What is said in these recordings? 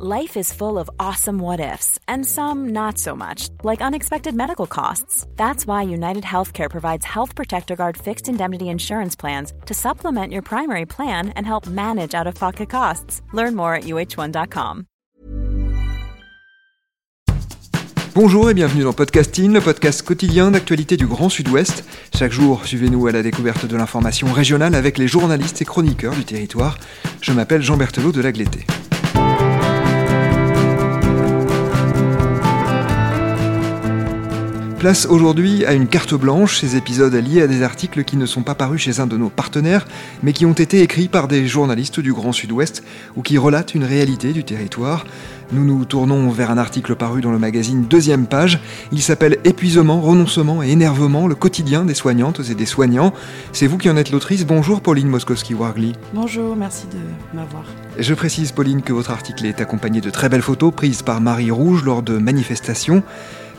Life is full of awesome what ifs, and some not so much, like unexpected medical costs. That's why United Healthcare provides Health Protector Guard fixed indemnity insurance plans to supplement your primary plan and help manage out of pocket costs. Learn more at uh1.com. Bonjour et bienvenue dans Podcasting, le podcast quotidien d'actualité du Grand Sud-Ouest. Chaque jour, suivez-nous à la découverte de l'information régionale avec les journalistes et chroniqueurs du territoire. Je m'appelle Jean Berthelot de Lagleté. Place aujourd'hui à une carte blanche, ces épisodes liés à des articles qui ne sont pas parus chez un de nos partenaires, mais qui ont été écrits par des journalistes du Grand Sud-Ouest ou qui relatent une réalité du territoire. Nous nous tournons vers un article paru dans le magazine Deuxième Page. Il s'appelle Épuisement, renoncement et énervement, le quotidien des soignantes et des soignants. C'est vous qui en êtes l'autrice. Bonjour Pauline Moskowski-Wargli. Bonjour, merci de m'avoir. Je précise Pauline que votre article est accompagné de très belles photos prises par Marie Rouge lors de manifestations.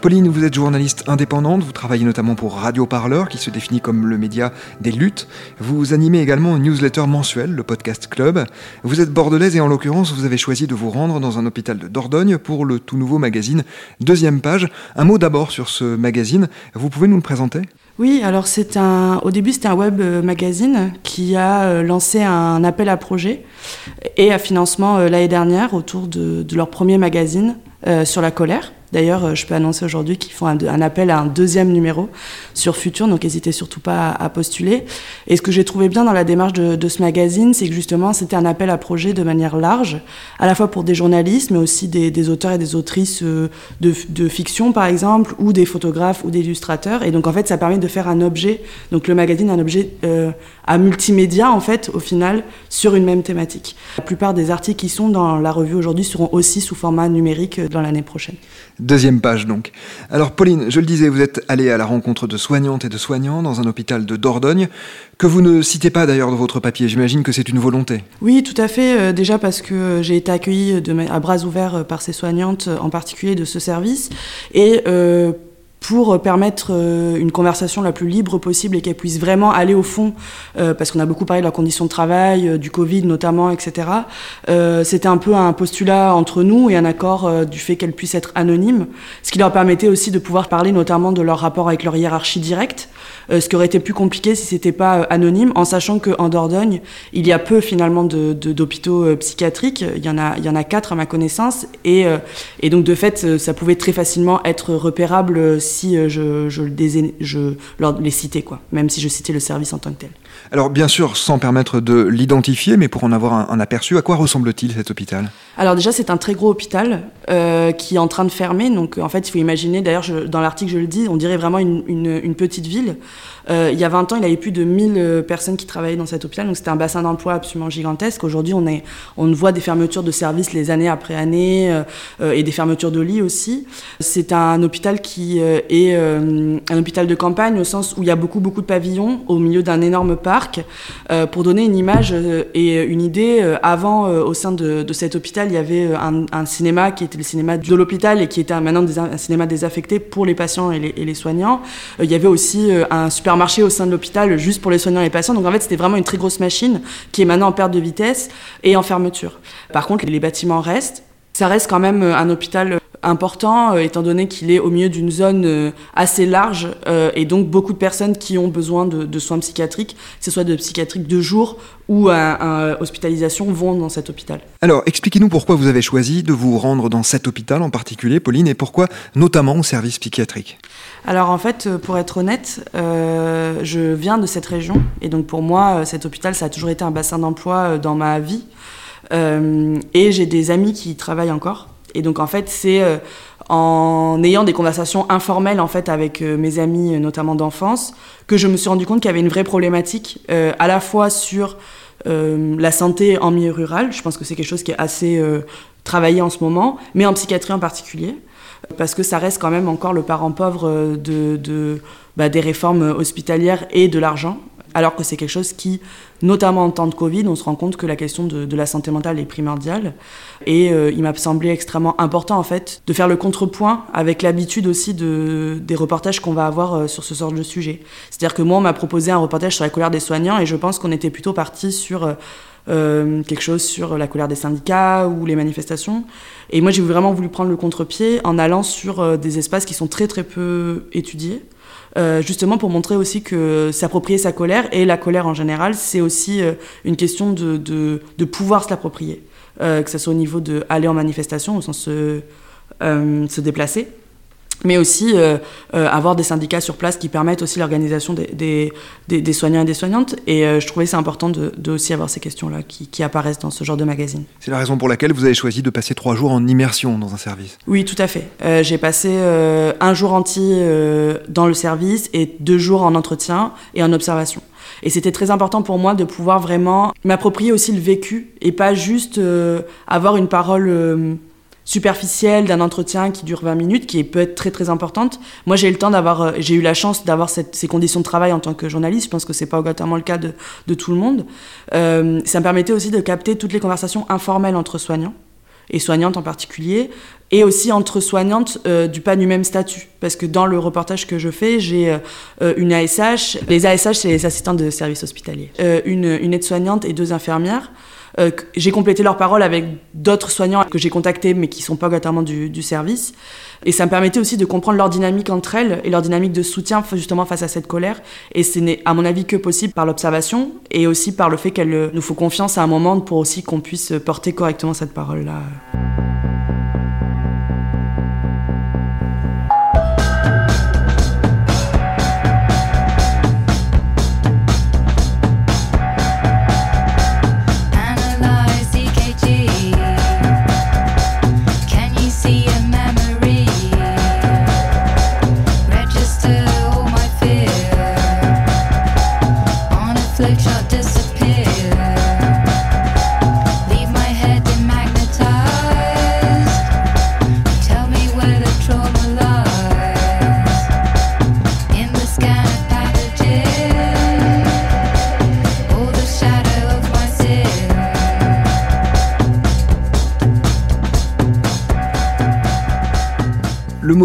Pauline, vous êtes journaliste indépendante, vous travaillez notamment pour Radio Parleur, qui se définit comme le média des luttes. Vous animez également une newsletter mensuelle, le Podcast Club. Vous êtes bordelaise et en l'occurrence, vous avez choisi de vous rendre dans un hôpital de Dordogne pour le tout nouveau magazine Deuxième Page. Un mot d'abord sur ce magazine. Vous pouvez nous le présenter? Oui, alors c'est un. Au début, c'était un web euh, magazine qui a euh, lancé un appel à projet et à financement euh, l'année dernière autour de, leur premier magazine sur la colère. D'ailleurs, euh, je peux annoncer aujourd'hui qu'ils font un, appel à un deuxième numéro sur Futur, donc n'hésitez surtout pas à, postuler. Et ce que j'ai trouvé bien dans la démarche de, ce magazine, c'est que justement, c'était un appel à projet de manière large, à la fois pour des journalistes, mais aussi des, auteurs et des autrices euh, de, fiction, par exemple, ou des photographes ou des illustrateurs. Et donc, en fait, ça permet de faire un objet, donc le magazine, un objet euh, à multimédia, en fait, au final, sur une même thématique. La plupart des articles qui sont dans la revue aujourd'hui seront aussi sous format numérique dans l'année prochaine. Deuxième page donc. Alors Pauline, je le disais, vous êtes allée à la rencontre de soignantes et de soignants dans un hôpital de Dordogne, que vous ne citez pas d'ailleurs dans votre papier. J'imagine que c'est une volonté. Oui, tout à fait. Euh, déjà parce que j'ai été accueillie à bras ouverts euh, par ces soignantes, euh, en particulier de ce service. Et pour permettre euh, une conversation la plus libre possible et qu'elle puisse vraiment aller au fond, euh, parce qu'on a beaucoup parlé de la condition de travail, euh, du Covid notamment, etc. C'était un peu un postulat entre nous et un accord du fait qu'elle puisse être anonyme, ce qui leur permettait aussi de pouvoir parler notamment de leur rapport avec leur hiérarchie directe, ce qui aurait été plus compliqué si c'était pas anonyme, en sachant qu'en Dordogne, il y a peu finalement d'hôpitaux de, psychiatriques, il y en a il y en a quatre à ma connaissance, et, et donc de fait, ça pouvait très facilement être repérable si euh, je, je, je leur les citais, quoi, même si je citais le service en tant que tel. Alors bien sûr, sans permettre de l'identifier, mais pour en avoir un, aperçu, à quoi ressemble-t-il cet hôpital? Alors déjà, c'est un très gros hôpital euh, qui est en train de fermer. Donc en fait, il faut imaginer, d'ailleurs dans l'article je le dis, on dirait vraiment une, une, petite ville. Euh, il y a 20 ans, il y avait plus de 1000 euh, personnes qui travaillaient dans cet hôpital, donc c'était un bassin d'emploi absolument gigantesque. Aujourd'hui, on, on voit des fermetures de services les années après années euh, et des fermetures de lits aussi. C'est un hôpital qui est un hôpital de campagne au sens où il y a beaucoup, beaucoup de pavillons au milieu d'un énorme parc. Pour donner une image et une idée, avant, au sein de, cet hôpital, il y avait un, cinéma qui était le cinéma de l'hôpital et qui était maintenant un cinéma désaffecté pour les patients et les, soignants. il y avait aussi un supermarché marché au sein de l'hôpital juste pour les soignants et les patients. Donc en fait, c'était vraiment une très grosse machine qui est maintenant en perte de vitesse et en fermeture. Par contre, les bâtiments restent. Ça reste quand même euh, un hôpital euh, important, euh, étant donné qu'il est au milieu d'une zone assez large et donc beaucoup de personnes qui ont besoin de, soins psychiatriques, que ce soit de psychiatrique de jour ou à, hospitalisation, vont dans cet hôpital. Alors, expliquez-nous pourquoi vous avez choisi de vous rendre dans cet hôpital en particulier, Pauline, et pourquoi notamment au service psychiatrique? Alors en fait, pour être honnête, je viens de cette région et donc pour moi, cet hôpital, ça a toujours été un bassin d'emploi dans ma vie. Euh, et j'ai des amis qui travaillent encore. Et donc en fait, c'est euh, en ayant des conversations informelles en fait avec euh, mes amis, notamment d'enfance, que je me suis rendu compte qu'il y avait une vraie problématique, à la fois sur la santé en milieu rural. Je pense que c'est quelque chose qui est assez travaillé en ce moment, mais en psychiatrie en particulier parce que ça reste quand même encore le parent pauvre de bah, des réformes hospitalières et de l'argent alors que c'est quelque chose qui, notamment en temps de Covid, on se rend compte que la question de, la santé mentale est primordiale. Et euh, il m'a semblé extrêmement important, en fait, de faire le contrepoint avec l'habitude aussi de, des reportages qu'on va avoir euh, sur ce genre de sujet. C'est-à-dire que moi, on m'a proposé un reportage sur la colère des soignants et je pense qu'on était plutôt parti sur... quelque chose sur la colère des syndicats ou les manifestations. Et moi, j'ai vraiment voulu prendre le contre-pied en allant sur des espaces qui sont très très peu étudiés. Justement pour montrer aussi que s'approprier sa colère et la colère en général, c'est aussi une question de, de, de pouvoir se l'approprier. que ce soit au niveau de aller en manifestation, au sens se, se déplacer, mais aussi euh, euh, avoir des syndicats sur place qui permettent aussi l'organisation des, des, des, soignants et des soignantes. Et euh, je trouvais c'est important de, de, aussi avoir ces questions-là qui, qui, apparaissent dans ce genre de magazine. C'est la raison pour laquelle vous avez choisi de passer trois jours en immersion dans un service Oui, tout à fait. J'ai passé un jour entier dans le service et deux jours en entretien et en observation. Et c'était très important pour moi de pouvoir vraiment m'approprier aussi le vécu et pas juste avoir une parole superficielle d'un entretien qui dure 20 minutes, qui peut être très très importante. Moi, j'ai eu le temps d'avoir, euh, j'ai eu la chance d'avoir ces conditions de travail en tant que journaliste. Je pense que c'est pas obligatoirement le cas de, tout le monde. Euh, ça me permettait aussi de capter toutes les conversations informelles entre soignants et soignantes en particulier, et aussi entre soignantes euh, du pas du même statut. Parce que dans le reportage que je fais, j'ai une ASH. Les ASH, c'est les assistants de service hospitalier. Euh, une, une aide-soignante et deux infirmières. Euh, j'ai complété leurs paroles avec d'autres soignants que j'ai contactés mais qui sont pas obligatoirement du, du, service. Et ça me permettait aussi de comprendre leur dynamique entre elles et leur dynamique de soutien justement face à cette colère. Et ce n'est à mon avis que possible par l'observation et aussi par le fait qu'elle nous faut confiance à un moment pour aussi qu'on puisse porter correctement cette parole-là.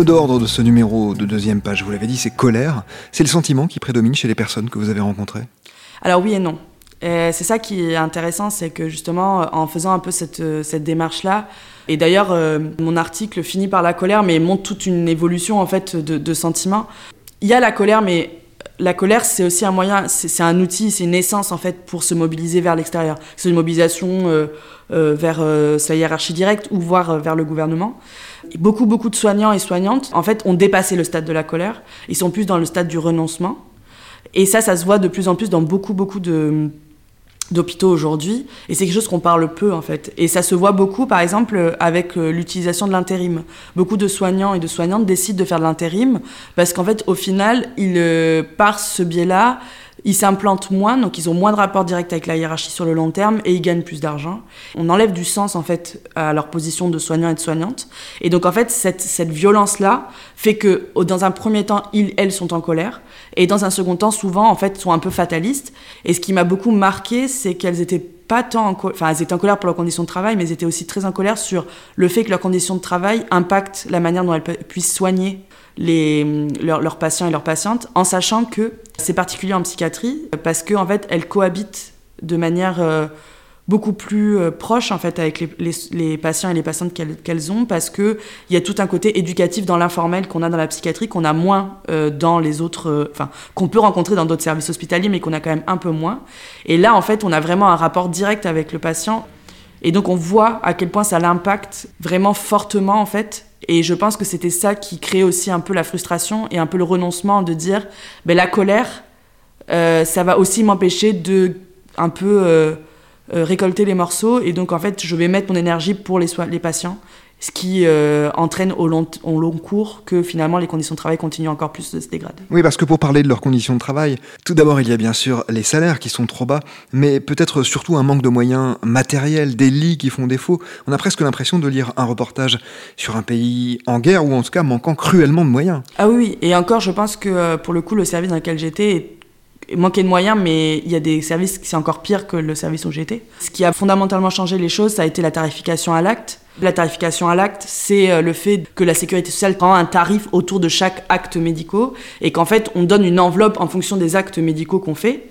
D'ordre de ce numéro de deuxième page, vous l'avez dit, c'est colère. C'est le sentiment qui prédomine chez les personnes que vous avez rencontrées? Alors oui et non. C'est ça qui est intéressant, c'est que justement, en faisant un peu cette, cette démarche-là, et d'ailleurs, euh, mon article finit par la colère, mais montre toute une évolution en fait de, de sentiments. Il y a la colère, mais la colère, c'est aussi un moyen, c'est un outil, c'est une essence en fait pour se mobiliser vers l'extérieur. C'est une mobilisation euh, euh, vers euh, sa hiérarchie directe ou voire euh, vers le gouvernement. Beaucoup, beaucoup de soignants et soignantes, en fait, ont dépassé le stade de la colère. Ils sont plus dans le stade du renoncement. Et ça, ça se voit de plus en plus dans beaucoup, beaucoup de d'hôpitaux aujourd'hui et c'est quelque chose qu'on parle peu en fait et ça se voit beaucoup par exemple avec euh, l'utilisation de l'intérim beaucoup de soignants et de soignantes décident de faire de l'intérim parce qu'en fait au final ils euh, par ce biais là ils s'implantent moins, donc ils ont moins de rapport direct avec la hiérarchie sur le long terme et ils gagnent plus d'argent. On enlève du sens en fait à leur position de soignant et de soignante. Et donc en fait cette, cette violence-là fait que dans un premier temps, ils, elles sont en colère et dans un second temps, souvent en fait sont un peu fatalistes. Et ce qui m'a beaucoup marqué, c'est qu'elles étaient pas tant en colère, enfin elles étaient en colère pour leurs conditions de travail, mais elles étaient aussi très en colère sur le fait que leurs conditions de travail impactent la manière dont elles puissent soigner leurs, patients et leurs patientes, en sachant que c'est particulier en psychiatrie, parce qu'en en fait, elles cohabitent de manière euh, beaucoup plus euh, proche en fait avec les, patients et les patientes qu'elles ont, parce qu'il y a tout un côté éducatif dans l'informel qu'on a dans la psychiatrie, qu'on a moins euh, dans les autres, enfin, qu'on peut rencontrer dans d'autres services hospitaliers, mais qu'on a quand même un peu moins. Et là, en fait, on a vraiment un rapport direct avec le patient. Et donc, on voit à quel point ça l'impacte vraiment fortement, en fait, et je pense que c'était ça qui créait aussi un peu la frustration et un peu le renoncement de dire ben, la colère, euh, ça va aussi m'empêcher de un peu euh, euh, récolter les morceaux. Et donc, en fait, je vais mettre mon énergie pour les patients ce qui euh, entraîne au long, au long, cours que finalement les conditions de travail continuent encore plus de se dégrader. Oui, parce que pour parler de leurs conditions de travail, tout d'abord il y a bien sûr les salaires qui sont trop bas, mais peut-être surtout un manque de moyens matériels, des lits qui font défaut. On a presque l'impression de lire un reportage sur un pays en guerre ou en tout cas manquant cruellement de moyens. Ah oui, et encore je pense que euh, pour le coup le service dans lequel j'étais manquait de moyens, mais il y a des services qui c'est encore pire que le service où j'étais. Ce qui a fondamentalement changé les choses, ça a été la tarification à l'acte. La tarification à l'acte, c'est euh, le fait que la sécurité sociale prend un tarif autour de chaque acte médical et qu'en fait on donne une enveloppe en fonction des actes médicaux qu'on fait.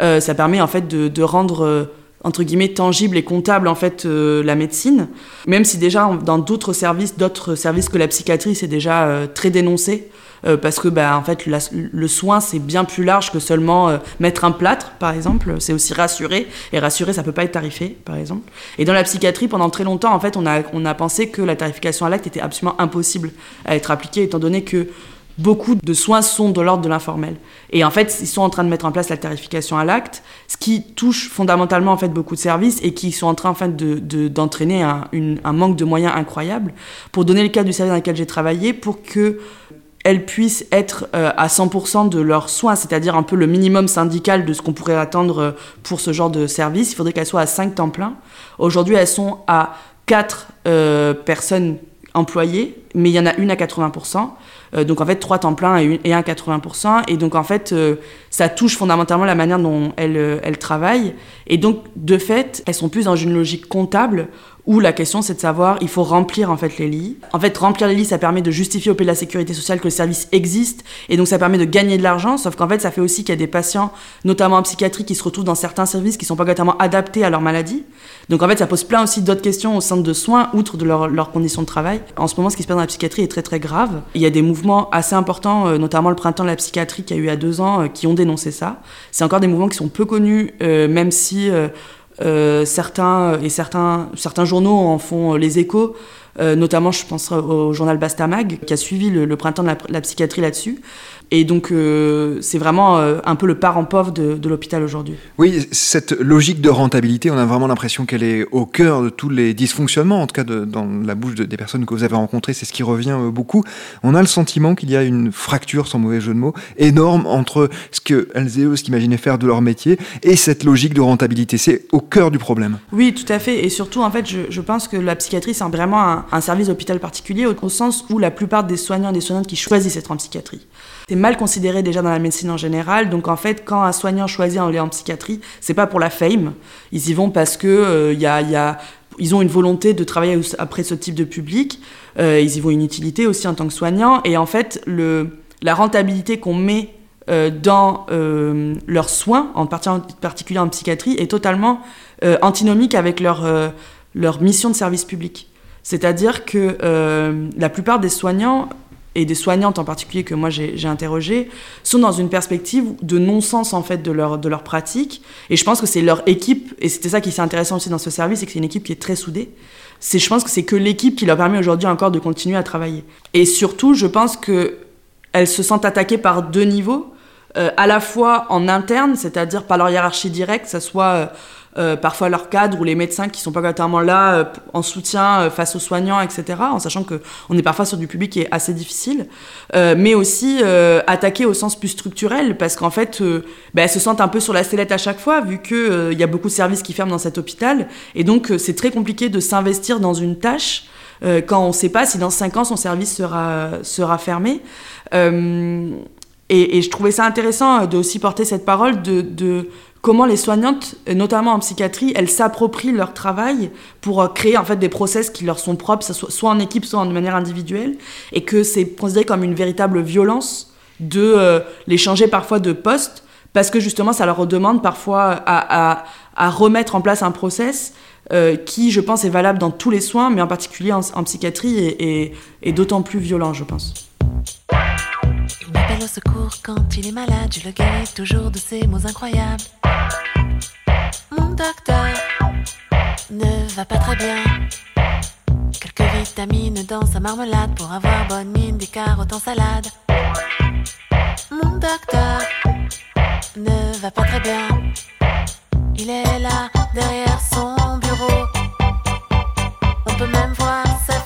Euh, ça permet en fait de, rendre euh, entre guillemets tangible et comptable en fait la médecine même si déjà dans d'autres services d'autres services que la psychiatrie c'est déjà très dénoncé euh, parce que bah, en fait le soin c'est bien plus large que seulement euh, mettre un plâtre par exemple c'est aussi rassurer et rassurer ça peut pas être tarifé par exemple et dans la psychiatrie pendant très longtemps en fait on a, on a pensé que la tarification à l'acte était absolument impossible à être appliquée étant donné que beaucoup de soins sont de l'ordre de l'informel. Et en fait, ils sont en train de mettre en place la tarification à l'acte, ce qui touche fondamentalement en fait beaucoup de services et qui sont en train en fait de, d'entraîner un, un, manque de moyens incroyable. Pour donner le cas du service dans lequel j'ai travaillé, pour que elles puissent être euh, à 100% de leurs soins, c'est-à-dire un peu le minimum syndical de ce qu'on pourrait attendre euh, pour ce genre de service. Il faudrait qu'elles soient à 5 temps plein. Aujourd'hui, elles sont à 4 euh, personnes employées, mais il y en a une à 80%. donc en fait, 3 temps plein et, un à 80%. Et donc en fait, ça touche fondamentalement la manière dont elles, elles travaillent. Et donc, de fait, elles sont plus dans une logique comptable où la question c'est de savoir, il faut remplir en fait les lits. En fait, remplir les lits, ça permet de justifier auprès de la sécurité sociale que le service existe, et donc ça permet de gagner de l'argent, sauf qu'en fait, ça fait aussi qu'il y a des patients, notamment en psychiatrie, qui se retrouvent dans certains services qui sont pas totalement adaptés à leur maladie. Donc en fait, ça pose plein aussi d'autres questions au centre de soins, outre de leurs conditions de travail. En ce moment, ce qui se passe dans la psychiatrie est très très grave. Il y a des mouvements assez importants, euh, notamment le printemps de la psychiatrie qui a eu à deux ans, euh, qui ont dénoncé ça. C'est encore des mouvements qui sont peu connus, euh, même si euh, certains, et certains, certains journaux en font les échos, euh, notamment je pense au journal Bastamag, qui a suivi le, printemps de la psychiatrie là-dessus. Et donc, euh, c'est vraiment euh, un peu le parent pauvre de, de l'hôpital aujourd'hui. Oui, cette logique de rentabilité, on a vraiment l'impression qu'elle est au cœur de tous les dysfonctionnements, en tout cas de, dans la bouche des personnes que vous avez rencontrées, c'est ce qui revient euh, beaucoup. On a le sentiment qu'il y a une fracture, sans mauvais jeu de mots, énorme entre ce qu'elles et eux s'imaginaient faire de leur métier et cette logique de rentabilité. C'est au cœur du problème. Oui, tout à fait. Et surtout, en fait, je, je pense que la psychiatrie, c'est vraiment un, un service d'hôpital particulier, au, sens où la plupart des soignants et des soignantes qui choisissent être en psychiatrie c'est mal considéré déjà dans la médecine en général. Donc en fait, quand un soignant choisit aller en psychiatrie, c'est pas pour la fame. Ils y vont parce que euh, y a, ils ont une volonté de travailler après ce type de public. Euh, ils y voient une utilité aussi en tant que soignant. Et en fait, la rentabilité qu'on met euh, dans leurs soins, en particulier en psychiatrie, est totalement antinomique avec leur mission de service public. C'est-à-dire que la plupart des soignants et des soignantes en particulier que moi j'ai interrogées, sont dans une perspective de non-sens en fait de leur, de leur pratique. Et je pense que c'est leur équipe, et c'était ça qui est intéressant aussi dans ce service, c'est que c'est une équipe qui est très soudée. C'est, je pense que c'est que l'équipe qui leur permet aujourd'hui encore de continuer à travailler. Et surtout, je pense qu'elles se sentent attaquées par deux niveaux, euh, à la fois en interne, c'est-à-dire par leur hiérarchie directe, que soit... Euh, euh, parfois leurs cadres ou les médecins qui sont pas totalement là euh, en soutien euh, face aux soignants, etc. En sachant que on est parfois sur du public qui est assez difficile, mais aussi attaquer au sens plus structurel parce qu'en fait, bah, elles se sentent un peu sur la sellette à chaque fois vu que il y a beaucoup de services qui ferment dans cet hôpital et donc c'est très compliqué de s'investir dans une tâche quand on ne sait pas si dans 5 ans son service sera, sera fermé. Et, je trouvais ça intéressant de aussi porter cette parole de comment les soignantes, notamment en psychiatrie, elles s'approprient leur travail pour euh, créer en fait des process qui leur sont propres, soit en équipe, soit de manière individuelle, et que c'est considéré comme une véritable violence de euh, les changer parfois de poste, parce que justement ça leur demande parfois à, remettre en place un process euh, qui, je pense, est valable dans tous les soins, mais en particulier en, psychiatrie, et d'autant plus violent, je pense. Au secours quand il est malade, je le guéris toujours de ces mots incroyables. Mon docteur ne va pas très bien. Quelques vitamines dans sa marmelade pour avoir bonne mine, des carottes en salade. Mon docteur ne va pas très bien. Il est là derrière son bureau. On peut même voir sa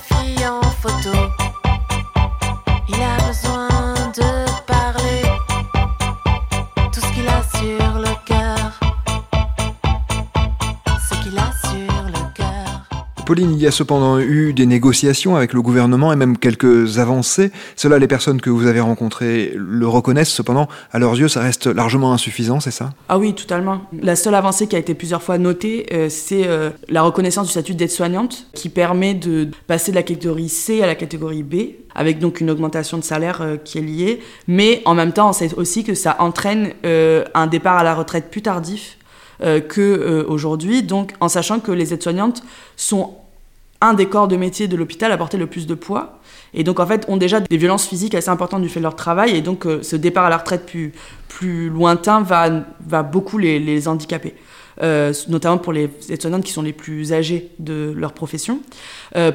Pauline, il y a cependant eu des négociations avec le gouvernement et même quelques avancées. Cela, les personnes que vous avez rencontrées le reconnaissent. Cependant, à leurs yeux, ça reste largement insuffisant, c'est ça? Ah oui, totalement. La seule avancée qui a été plusieurs fois notée, euh, c'est euh, la reconnaissance du statut d'aide-soignante qui permet de passer de la catégorie C à la catégorie B avec donc une augmentation de salaire euh, qui est liée. Mais en même temps, on sait aussi que ça entraîne un départ à la retraite plus tardif euh, que euh, donc en sachant que les aides-soignantes sont un des corps de métier de l'hôpital à porter le plus de poids. Et donc, en fait, ont déjà des violences physiques assez importantes du fait de leur travail. Et donc, euh, ce départ à la retraite plus, plus lointain va, va beaucoup les, les handicaper. Notamment pour les aides-soignantes qui sont les plus âgées de leur profession.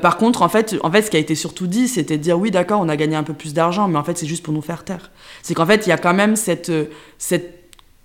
Par contre, en fait, en fait, ce qui a été surtout dit, c'était de dire oui, d'accord, on a gagné un peu plus d'argent, mais en fait, c'est juste pour nous faire taire. C'est qu'en fait, il y a quand même cette, cette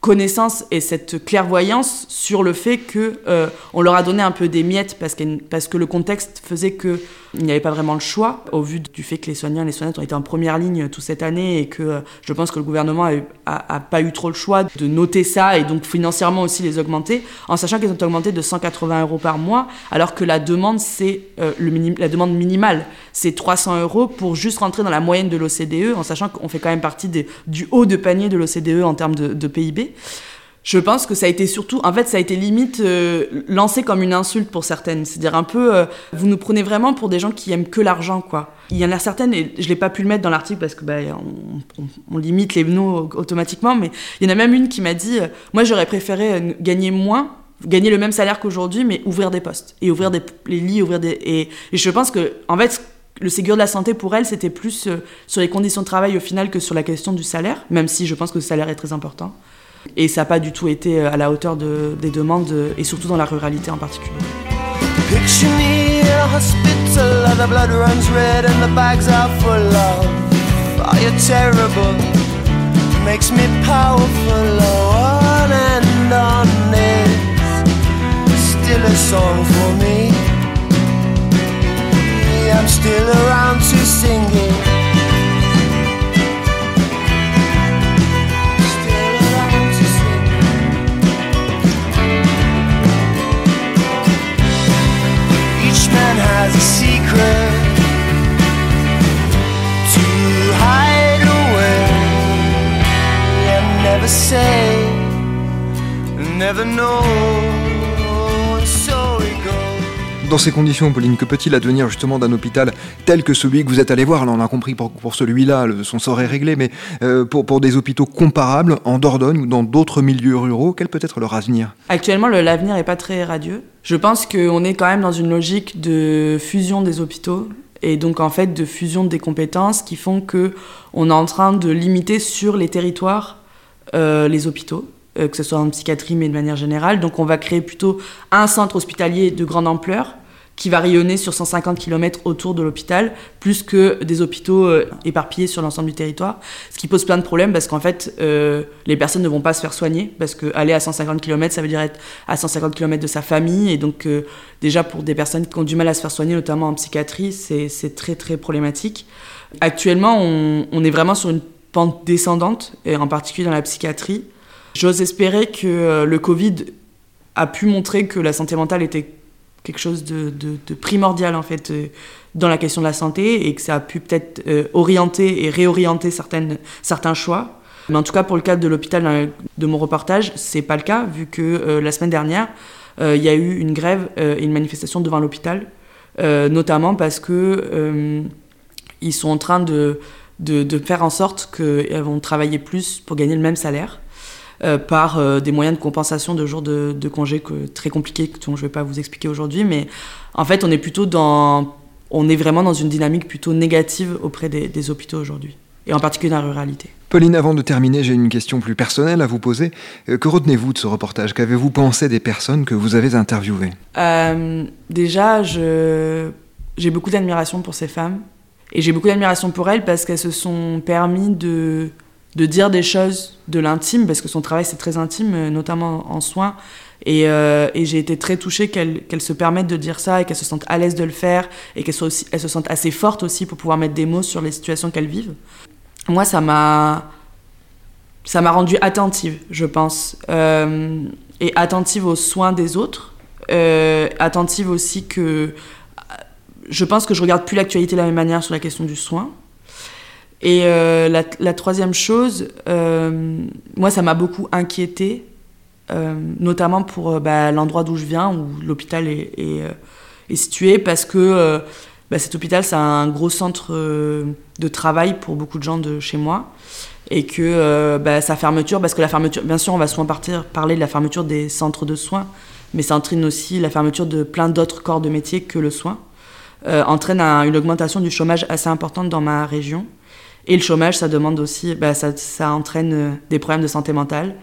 connaissance et cette clairvoyance sur le fait que euh, on leur a donné un peu des miettes parce que, parce que le contexte faisait que il n'y avait pas vraiment le choix au vu du fait que les soignants et les soignantes ont été en première ligne toute cette année et que euh, je pense que le gouvernement a, a, pas eu trop le choix de noter ça et donc financièrement aussi les augmenter en sachant qu'ils ont augmenté de 180 euros par mois alors que la demande c'est euh, la demande minimale c'est 300 euros pour juste rentrer dans la moyenne de l'OCDE en sachant qu'on fait quand même partie du haut de panier de l'OCDE en termes de PIB je pense que ça a été surtout, en fait, ça a été limite euh, lancé comme une insulte pour certaines. C'est-à-dire un peu, euh, vous nous prenez vraiment pour des gens qui aiment que l'argent, quoi. Il y en a certaines, et je l'ai pas pu le mettre dans l'article parce que bah, on, limite les noms automatiquement, mais il y en a même une qui m'a dit, euh, moi j'aurais préféré gagner moins, gagner le même salaire qu'aujourd'hui, mais ouvrir des postes et ouvrir les lits, ouvrir des et, et je pense que en fait le Ségur de la santé pour elle, c'était plus sur les conditions de travail au final que sur la question du salaire, même si je pense que le salaire est très important. Et ça n'a pas du tout été euh, à la hauteur de, des demandes, euh, et surtout dans la ruralité en particulier. Picture me in a hospital fire terrible. Makes me powerful, on and on is still a Dans ces conditions, Pauline, que peut-il advenir justement d'un hôpital tel que celui que vous êtes allé voir? On a compris pour, celui-là, son sort est réglé, mais euh, pour, pour, des hôpitaux comparables en Dordogne ou dans d'autres milieux ruraux, quel peut être leur avenir? Actuellement, l'avenir n'est pas très radieux. Je pense qu'on est quand même dans une logique de fusion des hôpitaux et donc en fait de fusion des compétences qui font que on est en train de limiter sur les territoires euh, les hôpitaux, euh, que ce soit en psychiatrie mais de manière générale. Donc on va créer plutôt un centre hospitalier de grande ampleur qui va rayonner sur 150 km autour de l'hôpital, plus que des hôpitaux euh, éparpillés sur l'ensemble du territoire. Ce qui pose plein de problèmes parce qu'en fait, euh, les personnes ne vont pas se faire soigner, parce qu'aller à 150 km, ça veut dire être à 150 km de sa famille. Et donc, déjà, pour des personnes qui ont du mal à se faire soigner, notamment en psychiatrie, c'est très, très problématique. Actuellement, on, on, est vraiment sur une pente descendante, et en particulier dans la psychiatrie. J'ose espérer que le Covid a pu montrer que la santé mentale était quelque chose de, primordial en fait euh, dans la question de la santé et que ça a pu peut-être euh, orienter et réorienter certaines, certains choix. Mais en tout cas, pour le cadre de l'hôpital de mon reportage, c'est pas le cas, vu que euh, la semaine dernière, il y a eu une grève et une manifestation devant l'hôpital, notamment parce que ils sont en train de, de, de faire en sorte qu'elles vont travailler plus pour gagner le même salaire. Euh, par euh, des moyens de compensation de jours de, de congé que, très compliqués, dont je ne vais pas vous expliquer aujourd'hui. Mais en fait, on est plutôt dans. On est vraiment dans une dynamique plutôt négative auprès des, des hôpitaux aujourd'hui, et en particulier dans la ruralité. Pauline, avant de terminer, j'ai une question plus personnelle à vous poser. Euh, que retenez-vous de ce reportage? Qu'avez-vous pensé des personnes que vous avez interviewées? Euh, Déjà, je... j'ai beaucoup d'admiration pour ces femmes. Et j'ai beaucoup d'admiration pour elles parce qu'elles se sont permis de de dire des choses de l'intime, parce que son travail c'est très intime, euh, notamment en soins. Et, euh, et j'ai été très touchée qu'elle qu'elle se permette de dire ça et qu'elle se sente à l'aise de le faire et qu'elle se sente assez forte aussi pour pouvoir mettre des mots sur les situations qu'elles vivent. Moi, ça m'a ça m'a rendue attentive, je pense, euh, et attentive aux soins des autres, attentive aussi que je pense que je regarde plus l'actualité de la même manière sur la question du soin. Et euh, la, troisième chose, euh, moi, ça m'a beaucoup inquiété, euh, notamment pour bah, l'endroit d'où je viens, où l'hôpital est, situé, parce que bah, cet hôpital, c'est un gros centre de travail pour beaucoup de gens de chez moi. Et que bah, sa fermeture, parce que la fermeture, bien sûr, on va souvent parler de la fermeture des centres de soins, mais ça entraîne aussi la fermeture de plein d'autres corps de métier que le soin, entraîne une augmentation du chômage assez importante dans ma région. Et le chômage, ça demande aussi, bah, ça, ça, entraîne euh, des problèmes de santé mentale.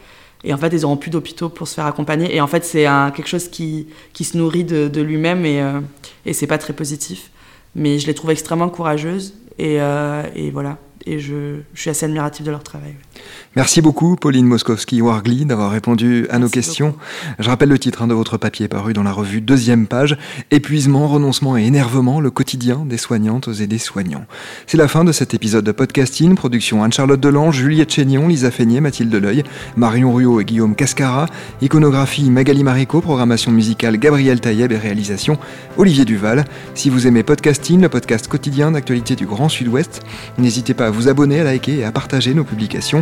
Et en fait, ils n'auront plus d'hôpitaux pour se faire accompagner. Et en fait, c'est quelque chose qui, qui, se nourrit de, lui-même et, euh, et c'est pas très positif. Mais je les trouve extrêmement courageuses. Et, euh, et voilà. Et je, suis assez admirative de leur travail. Merci beaucoup, Pauline Moskowski-Wargli, d'avoir répondu à nos questions. Je rappelle le titre hein, de votre papier paru dans la revue Deuxième Page Épuisement, renoncement et énervement, le quotidien des soignantes et des soignants. C'est la fin de cet épisode de podcasting. Production Anne-Charlotte Delange, Juliette Chénion, Lisa Feignet, Mathilde Deleuil, Marion Ruot et Guillaume Cascara. Iconographie Magali Marico, programmation musicale Gabriel Taïeb et réalisation Olivier Duval. Si vous aimez podcasting, le podcast quotidien d'actualité du Grand Sud-Ouest, n'hésitez pas à vous abonner, à liker et à partager nos publications.